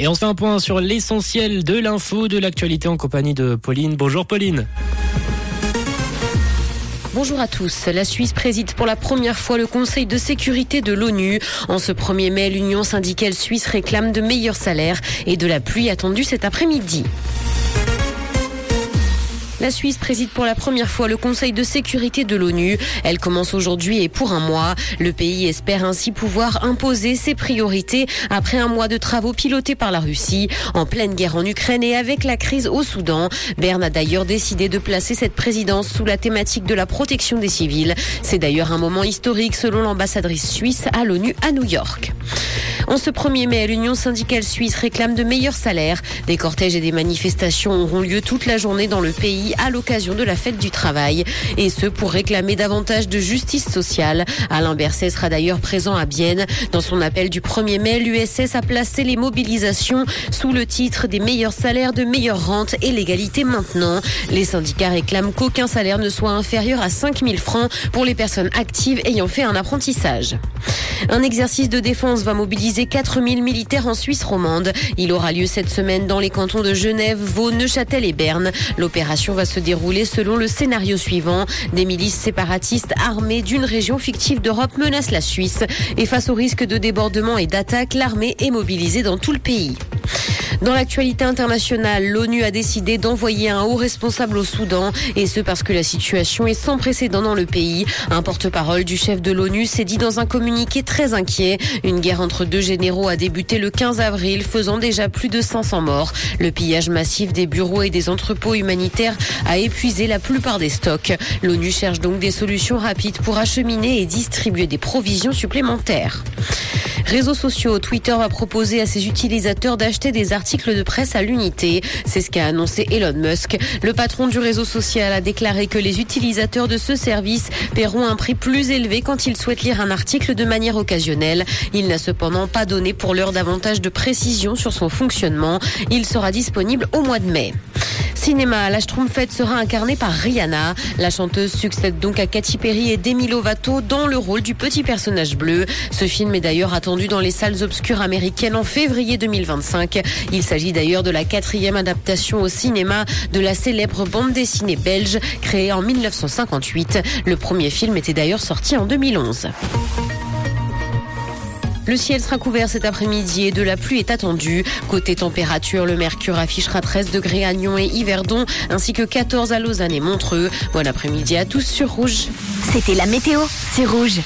Et on fait un point sur l'essentiel de l'info, de l'actualité en compagnie de Pauline. Bonjour Pauline. Bonjour à tous. La Suisse préside pour la première fois le Conseil de sécurité de l'ONU. En ce 1er mai, l'Union syndicale suisse réclame de meilleurs salaires et de la pluie attendue cet après-midi. La Suisse préside pour la première fois le Conseil de sécurité de l'ONU. Elle commence aujourd'hui et pour un mois. Le pays espère ainsi pouvoir imposer ses priorités après un mois de travaux pilotés par la Russie, en pleine guerre en Ukraine et avec la crise au Soudan. Berne a d'ailleurs décidé de placer cette présidence sous la thématique de la protection des civils. C'est d'ailleurs un moment historique selon l'ambassadrice suisse à l'ONU à New York. En ce 1er mai, l'Union syndicale suisse réclame de meilleurs salaires. Des cortèges et des manifestations auront lieu toute la journée dans le pays à l'occasion de la fête du travail. Et ce, pour réclamer davantage de justice sociale. Alain Berset sera d'ailleurs présent à Bienne. Dans son appel du 1er mai, l'USS a placé les mobilisations sous le titre des meilleurs salaires, de meilleures rentes et l'égalité maintenant. Les syndicats réclament qu'aucun salaire ne soit inférieur à 5 000 francs pour les personnes actives ayant fait un apprentissage. Un exercice de défense va mobiliser 4000 militaires en Suisse romande. Il aura lieu cette semaine dans les cantons de Genève, Vaud, Neuchâtel et Berne. L'opération va se dérouler selon le scénario suivant. Des milices séparatistes armées d'une région fictive d'Europe menacent la Suisse. Et face au risque de débordement et d'attaque, l'armée est mobilisée dans tout le pays. Dans l'actualité internationale, l'ONU a décidé d'envoyer un haut responsable au Soudan, et ce parce que la situation est sans précédent dans le pays. Un porte-parole du chef de l'ONU s'est dit dans un communiqué très inquiet. Une guerre entre deux généraux a débuté le 15 avril, faisant déjà plus de 500 morts. Le pillage massif des bureaux et des entrepôts humanitaires a épuisé la plupart des stocks. L'ONU cherche donc des solutions rapides pour acheminer et distribuer des provisions supplémentaires. Réseaux sociaux, Twitter va proposer à ses utilisateurs d'acheter des articles de presse à l'unité. C'est ce qu'a annoncé Elon Musk. Le patron du réseau social a déclaré que les utilisateurs de ce service paieront un prix plus élevé quand ils souhaitent lire un article de manière occasionnelle. Il n'a cependant pas donné pour l'heure davantage de précision sur son fonctionnement. Il sera disponible au mois de mai. Cinéma, la Schtroumpfette sera incarnée par Rihanna. La chanteuse succède donc à Katy Perry et Demi Lovato dans le rôle du petit personnage bleu. Ce film est d'ailleurs attendu dans les salles obscures américaines en février 2025. Il s'agit d'ailleurs de la quatrième adaptation au cinéma de la célèbre bande dessinée belge créée en 1958. Le premier film était d'ailleurs sorti en 2011. Le ciel sera couvert cet après-midi et de la pluie est attendue. Côté température, le mercure affichera 13 degrés à Nyon et Yverdon, ainsi que 14 à Lausanne et Montreux. Bon après-midi à tous sur Rouge. C'était la météo, c'est Rouge.